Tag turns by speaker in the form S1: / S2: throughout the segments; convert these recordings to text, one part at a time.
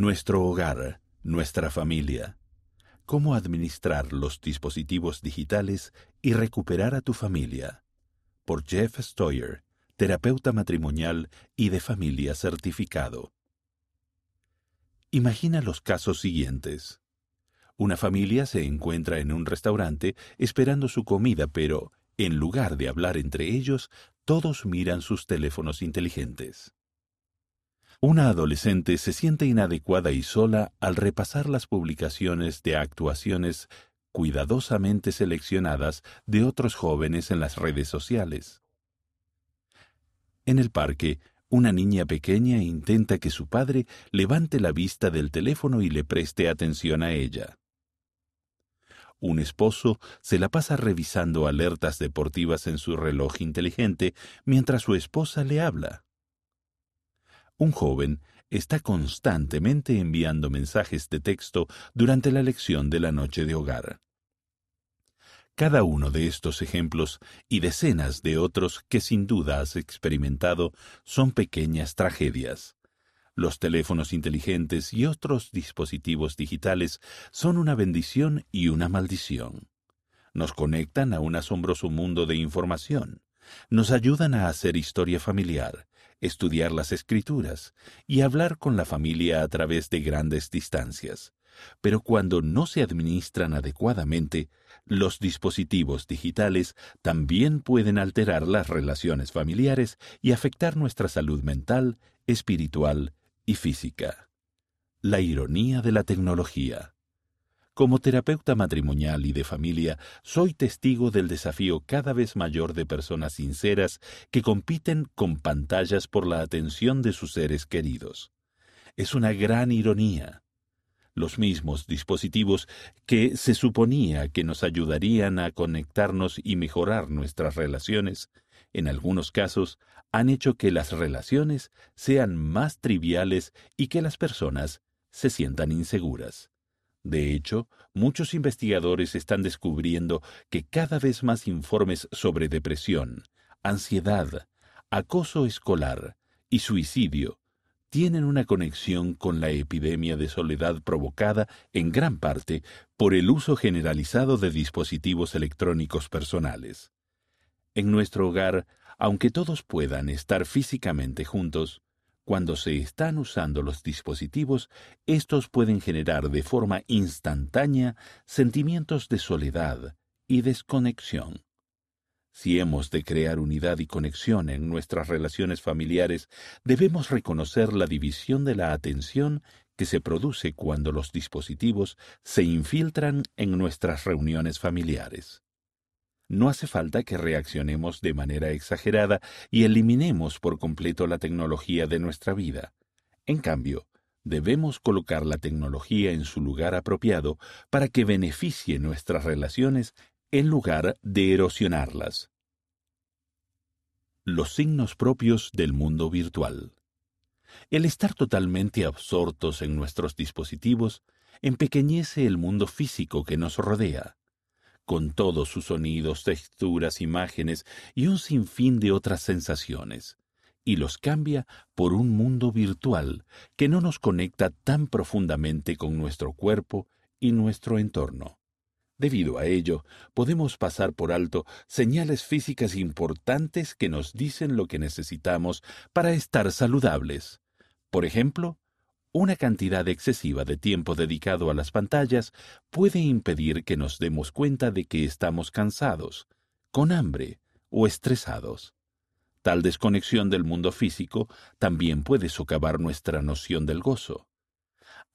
S1: Nuestro hogar, nuestra familia. Cómo administrar los dispositivos digitales y recuperar a tu familia. Por Jeff Stoyer, terapeuta matrimonial y de familia certificado. Imagina los casos siguientes. Una familia se encuentra en un restaurante esperando su comida, pero, en lugar de hablar entre ellos, todos miran sus teléfonos inteligentes. Una adolescente se siente inadecuada y sola al repasar las publicaciones de actuaciones cuidadosamente seleccionadas de otros jóvenes en las redes sociales. En el parque, una niña pequeña intenta que su padre levante la vista del teléfono y le preste atención a ella. Un esposo se la pasa revisando alertas deportivas en su reloj inteligente mientras su esposa le habla. Un joven está constantemente enviando mensajes de texto durante la lección de la noche de hogar. Cada uno de estos ejemplos y decenas de otros que sin duda has experimentado son pequeñas tragedias. Los teléfonos inteligentes y otros dispositivos digitales son una bendición y una maldición. Nos conectan a un asombroso mundo de información, nos ayudan a hacer historia familiar, estudiar las escrituras y hablar con la familia a través de grandes distancias. Pero cuando no se administran adecuadamente, los dispositivos digitales también pueden alterar las relaciones familiares y afectar nuestra salud mental, espiritual y física. La ironía de la tecnología. Como terapeuta matrimonial y de familia, soy testigo del desafío cada vez mayor de personas sinceras que compiten con pantallas por la atención de sus seres queridos. Es una gran ironía. Los mismos dispositivos que se suponía que nos ayudarían a conectarnos y mejorar nuestras relaciones, en algunos casos, han hecho que las relaciones sean más triviales y que las personas se sientan inseguras. De hecho, muchos investigadores están descubriendo que cada vez más informes sobre depresión, ansiedad, acoso escolar y suicidio tienen una conexión con la epidemia de soledad provocada en gran parte por el uso generalizado de dispositivos electrónicos personales. En nuestro hogar, aunque todos puedan estar físicamente juntos, cuando se están usando los dispositivos, estos pueden generar de forma instantánea sentimientos de soledad y desconexión. Si hemos de crear unidad y conexión en nuestras relaciones familiares, debemos reconocer la división de la atención que se produce cuando los dispositivos se infiltran en nuestras reuniones familiares no hace falta que reaccionemos de manera exagerada y eliminemos por completo la tecnología de nuestra vida. En cambio, debemos colocar la tecnología en su lugar apropiado para que beneficie nuestras relaciones en lugar de erosionarlas. Los signos propios del mundo virtual. El estar totalmente absortos en nuestros dispositivos empequeñece el mundo físico que nos rodea con todos sus sonidos, texturas, imágenes y un sinfín de otras sensaciones, y los cambia por un mundo virtual que no nos conecta tan profundamente con nuestro cuerpo y nuestro entorno. Debido a ello, podemos pasar por alto señales físicas importantes que nos dicen lo que necesitamos para estar saludables. Por ejemplo, una cantidad excesiva de tiempo dedicado a las pantallas puede impedir que nos demos cuenta de que estamos cansados, con hambre o estresados. Tal desconexión del mundo físico también puede socavar nuestra noción del gozo.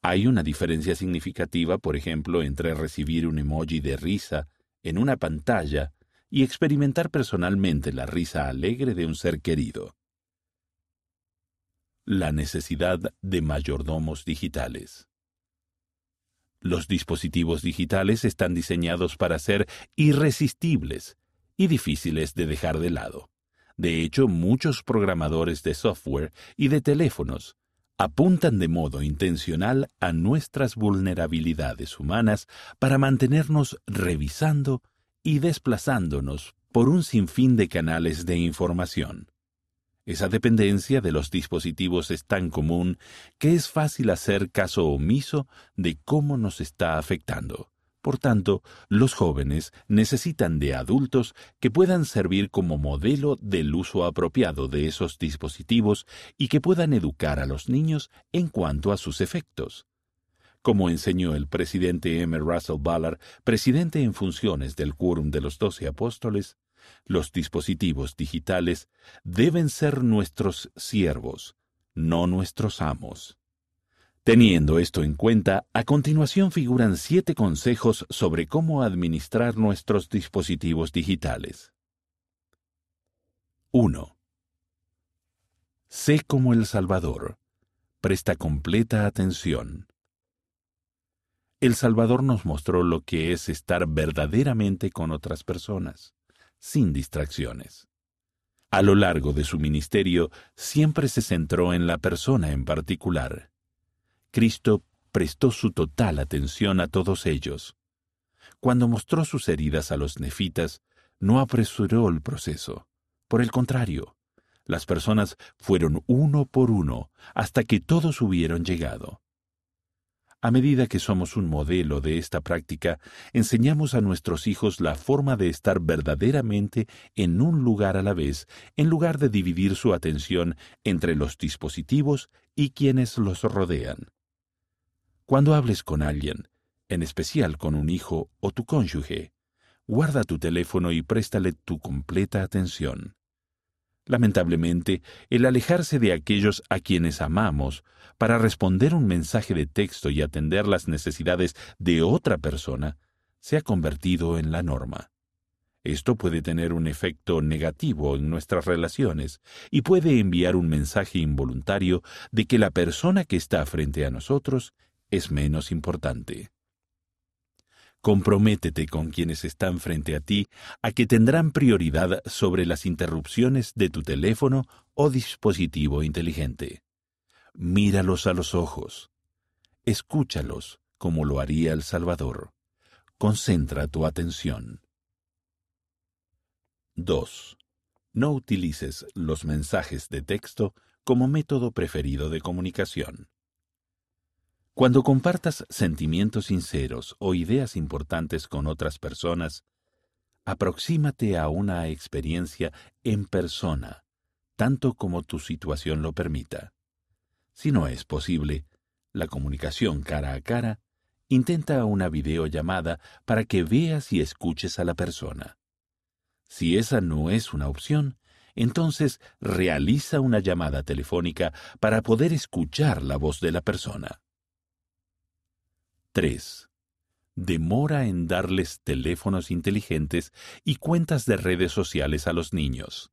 S1: Hay una diferencia significativa, por ejemplo, entre recibir un emoji de risa en una pantalla y experimentar personalmente la risa alegre de un ser querido la necesidad de mayordomos digitales. Los dispositivos digitales están diseñados para ser irresistibles y difíciles de dejar de lado. De hecho, muchos programadores de software y de teléfonos apuntan de modo intencional a nuestras vulnerabilidades humanas para mantenernos revisando y desplazándonos por un sinfín de canales de información. Esa dependencia de los dispositivos es tan común que es fácil hacer caso omiso de cómo nos está afectando. Por tanto, los jóvenes necesitan de adultos que puedan servir como modelo del uso apropiado de esos dispositivos y que puedan educar a los niños en cuanto a sus efectos. Como enseñó el presidente M. Russell Ballard, presidente en funciones del Quórum de los Doce Apóstoles, los dispositivos digitales deben ser nuestros siervos, no nuestros amos. Teniendo esto en cuenta, a continuación figuran siete consejos sobre cómo administrar nuestros dispositivos digitales. 1. Sé como el Salvador. Presta completa atención. El Salvador nos mostró lo que es estar verdaderamente con otras personas, sin distracciones. A lo largo de su ministerio siempre se centró en la persona en particular Cristo prestó su total atención a todos ellos. Cuando mostró sus heridas a los nefitas, no apresuró el proceso. Por el contrario, las personas fueron uno por uno hasta que todos hubieron llegado. A medida que somos un modelo de esta práctica, enseñamos a nuestros hijos la forma de estar verdaderamente en un lugar a la vez, en lugar de dividir su atención entre los dispositivos y quienes los rodean. Cuando hables con alguien, en especial con un hijo o tu cónyuge, guarda tu teléfono y préstale tu completa atención. Lamentablemente, el alejarse de aquellos a quienes amamos para responder un mensaje de texto y atender las necesidades de otra persona se ha convertido en la norma. Esto puede tener un efecto negativo en nuestras relaciones y puede enviar un mensaje involuntario de que la persona que está frente a nosotros es menos importante. Comprométete con quienes están frente a ti a que tendrán prioridad sobre las interrupciones de tu teléfono o dispositivo inteligente. Míralos a los ojos. Escúchalos como lo haría el Salvador. Concentra tu atención. 2. No utilices los mensajes de texto como método preferido de comunicación. Cuando compartas sentimientos sinceros o ideas importantes con otras personas, aproxímate a una experiencia en persona, tanto como tu situación lo permita. Si no es posible, la comunicación cara a cara, intenta una videollamada para que veas y escuches a la persona. Si esa no es una opción, entonces realiza una llamada telefónica para poder escuchar la voz de la persona. 3. Demora en darles teléfonos inteligentes y cuentas de redes sociales a los niños.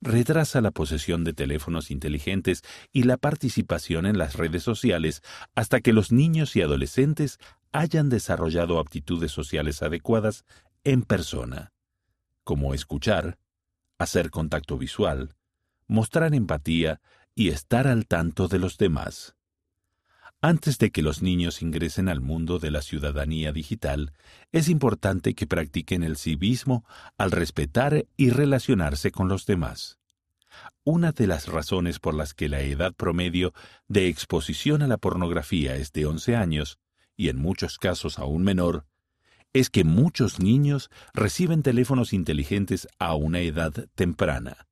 S1: Retrasa la posesión de teléfonos inteligentes y la participación en las redes sociales hasta que los niños y adolescentes hayan desarrollado aptitudes sociales adecuadas en persona, como escuchar, hacer contacto visual, mostrar empatía y estar al tanto de los demás. Antes de que los niños ingresen al mundo de la ciudadanía digital, es importante que practiquen el civismo al respetar y relacionarse con los demás. Una de las razones por las que la edad promedio de exposición a la pornografía es de 11 años, y en muchos casos aún menor, es que muchos niños reciben teléfonos inteligentes a una edad temprana.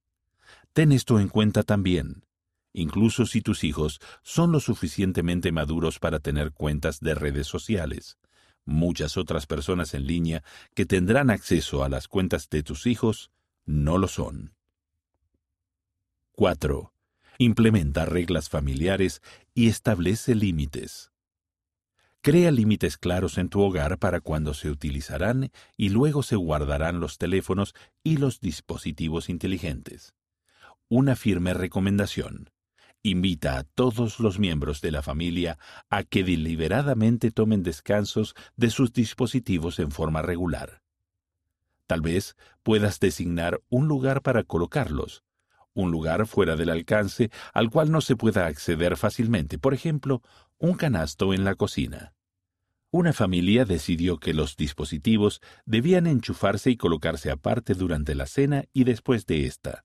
S1: Ten esto en cuenta también incluso si tus hijos son lo suficientemente maduros para tener cuentas de redes sociales. Muchas otras personas en línea que tendrán acceso a las cuentas de tus hijos no lo son. 4. Implementa reglas familiares y establece límites. Crea límites claros en tu hogar para cuando se utilizarán y luego se guardarán los teléfonos y los dispositivos inteligentes. Una firme recomendación invita a todos los miembros de la familia a que deliberadamente tomen descansos de sus dispositivos en forma regular. Tal vez puedas designar un lugar para colocarlos, un lugar fuera del alcance al cual no se pueda acceder fácilmente, por ejemplo, un canasto en la cocina. Una familia decidió que los dispositivos debían enchufarse y colocarse aparte durante la cena y después de esta.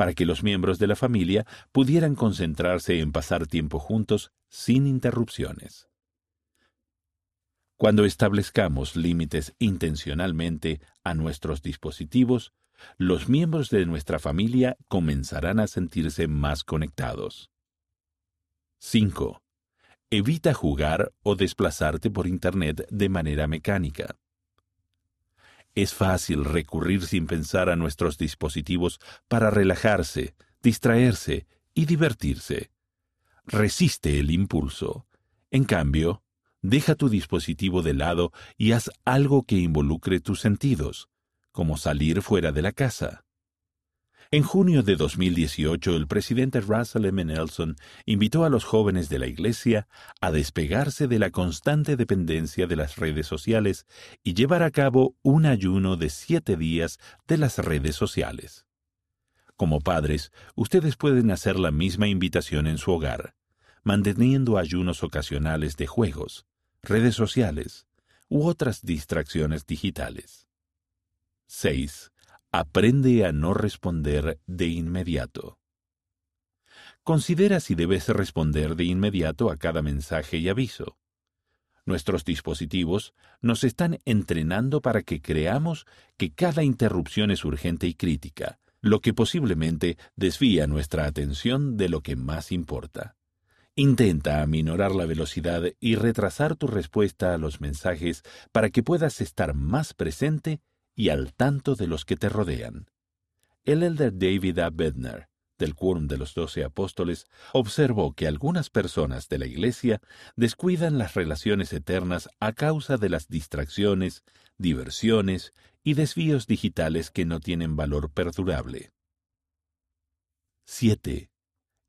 S1: Para que los miembros de la familia pudieran concentrarse en pasar tiempo juntos sin interrupciones. Cuando establezcamos límites intencionalmente a nuestros dispositivos, los miembros de nuestra familia comenzarán a sentirse más conectados. 5. Evita jugar o desplazarte por Internet de manera mecánica. Es fácil recurrir sin pensar a nuestros dispositivos para relajarse, distraerse y divertirse. Resiste el impulso. En cambio, deja tu dispositivo de lado y haz algo que involucre tus sentidos, como salir fuera de la casa. En junio de 2018, el presidente Russell M. Nelson invitó a los jóvenes de la Iglesia a despegarse de la constante dependencia de las redes sociales y llevar a cabo un ayuno de siete días de las redes sociales. Como padres, ustedes pueden hacer la misma invitación en su hogar, manteniendo ayunos ocasionales de juegos, redes sociales u otras distracciones digitales. 6. Aprende a no responder de inmediato. Considera si debes responder de inmediato a cada mensaje y aviso. Nuestros dispositivos nos están entrenando para que creamos que cada interrupción es urgente y crítica, lo que posiblemente desvía nuestra atención de lo que más importa. Intenta aminorar la velocidad y retrasar tu respuesta a los mensajes para que puedas estar más presente y al tanto de los que te rodean. El elder David A. Bednar, del Quórum de los Doce Apóstoles, observó que algunas personas de la Iglesia descuidan las relaciones eternas a causa de las distracciones, diversiones y desvíos digitales que no tienen valor perdurable. 7.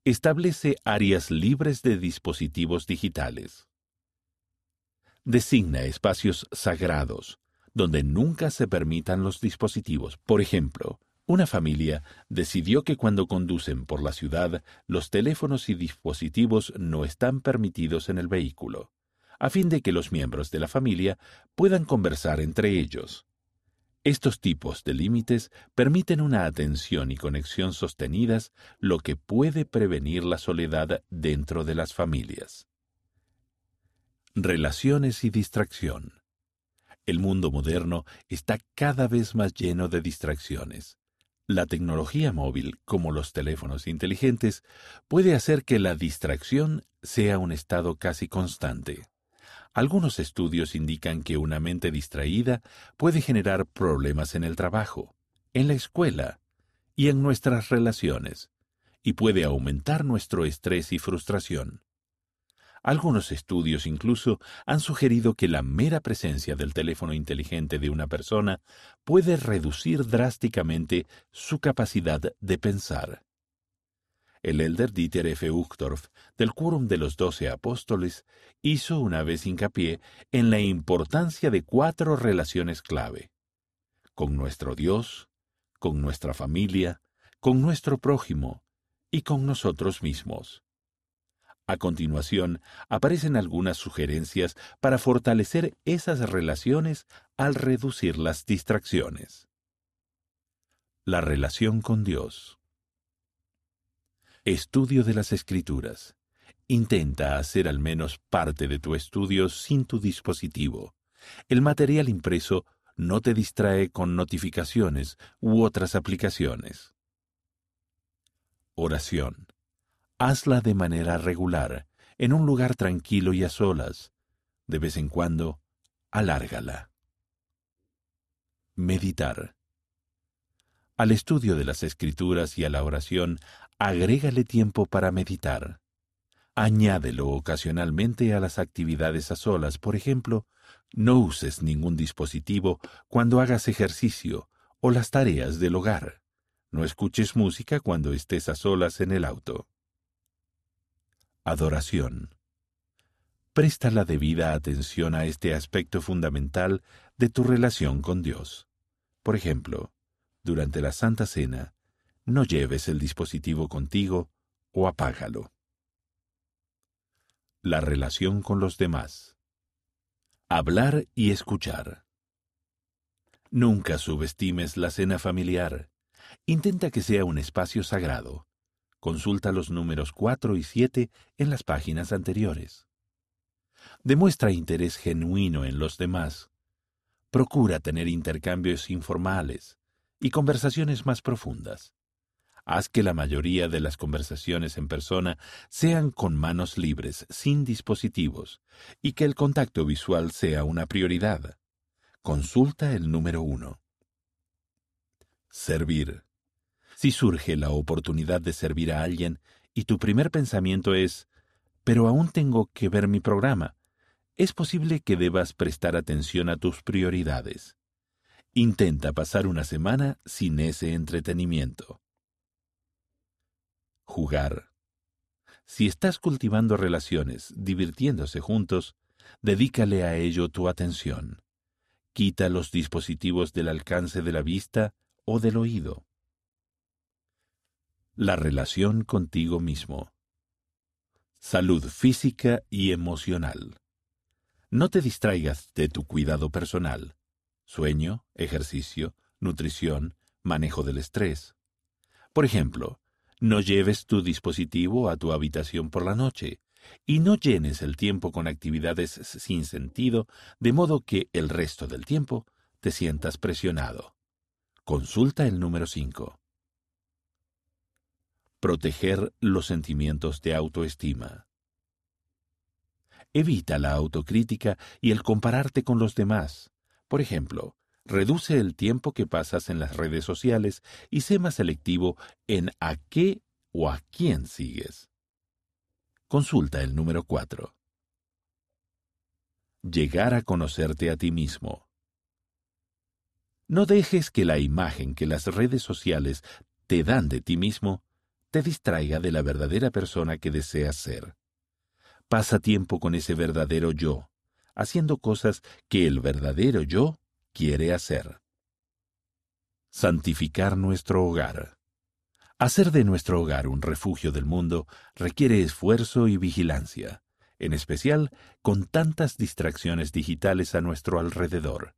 S1: Establece áreas libres de dispositivos digitales. Designa espacios sagrados, donde nunca se permitan los dispositivos. Por ejemplo, una familia decidió que cuando conducen por la ciudad, los teléfonos y dispositivos no están permitidos en el vehículo, a fin de que los miembros de la familia puedan conversar entre ellos. Estos tipos de límites permiten una atención y conexión sostenidas, lo que puede prevenir la soledad dentro de las familias. Relaciones y distracción. El mundo moderno está cada vez más lleno de distracciones. La tecnología móvil, como los teléfonos inteligentes, puede hacer que la distracción sea un estado casi constante. Algunos estudios indican que una mente distraída puede generar problemas en el trabajo, en la escuela y en nuestras relaciones, y puede aumentar nuestro estrés y frustración. Algunos estudios incluso han sugerido que la mera presencia del teléfono inteligente de una persona puede reducir drásticamente su capacidad de pensar. El elder Dieter F. Uchtdorf, del Quórum de los Doce Apóstoles, hizo una vez hincapié en la importancia de cuatro relaciones clave. Con nuestro Dios, con nuestra familia, con nuestro prójimo y con nosotros mismos. A continuación, aparecen algunas sugerencias para fortalecer esas relaciones al reducir las distracciones. La relación con Dios. Estudio de las Escrituras. Intenta hacer al menos parte de tu estudio sin tu dispositivo. El material impreso no te distrae con notificaciones u otras aplicaciones. Oración hazla de manera regular, en un lugar tranquilo y a solas. De vez en cuando, alárgala. Meditar. Al estudio de las escrituras y a la oración, agrégale tiempo para meditar. Añádelo ocasionalmente a las actividades a solas. Por ejemplo, no uses ningún dispositivo cuando hagas ejercicio o las tareas del hogar. No escuches música cuando estés a solas en el auto. Adoración. Presta la debida atención a este aspecto fundamental de tu relación con Dios. Por ejemplo, durante la Santa Cena, no lleves el dispositivo contigo o apágalo. La relación con los demás. Hablar y escuchar. Nunca subestimes la cena familiar. Intenta que sea un espacio sagrado. Consulta los números 4 y 7 en las páginas anteriores. Demuestra interés genuino en los demás. Procura tener intercambios informales y conversaciones más profundas. Haz que la mayoría de las conversaciones en persona sean con manos libres, sin dispositivos, y que el contacto visual sea una prioridad. Consulta el número uno. Servir. Si surge la oportunidad de servir a alguien y tu primer pensamiento es, pero aún tengo que ver mi programa, es posible que debas prestar atención a tus prioridades. Intenta pasar una semana sin ese entretenimiento. Jugar. Si estás cultivando relaciones, divirtiéndose juntos, dedícale a ello tu atención. Quita los dispositivos del alcance de la vista o del oído. La relación contigo mismo. Salud física y emocional. No te distraigas de tu cuidado personal sueño, ejercicio, nutrición, manejo del estrés. Por ejemplo, no lleves tu dispositivo a tu habitación por la noche y no llenes el tiempo con actividades sin sentido, de modo que el resto del tiempo te sientas presionado. Consulta el número 5. Proteger los sentimientos de autoestima. Evita la autocrítica y el compararte con los demás. Por ejemplo, reduce el tiempo que pasas en las redes sociales y sé más selectivo en a qué o a quién sigues. Consulta el número 4. Llegar a conocerte a ti mismo. No dejes que la imagen que las redes sociales te dan de ti mismo te distraiga de la verdadera persona que deseas ser. Pasa tiempo con ese verdadero yo, haciendo cosas que el verdadero yo quiere hacer. Santificar nuestro hogar. Hacer de nuestro hogar un refugio del mundo requiere esfuerzo y vigilancia, en especial con tantas distracciones digitales a nuestro alrededor.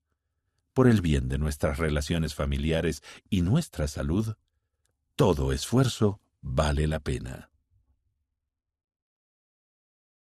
S1: Por el bien de nuestras relaciones familiares y nuestra salud, todo esfuerzo vale la pena.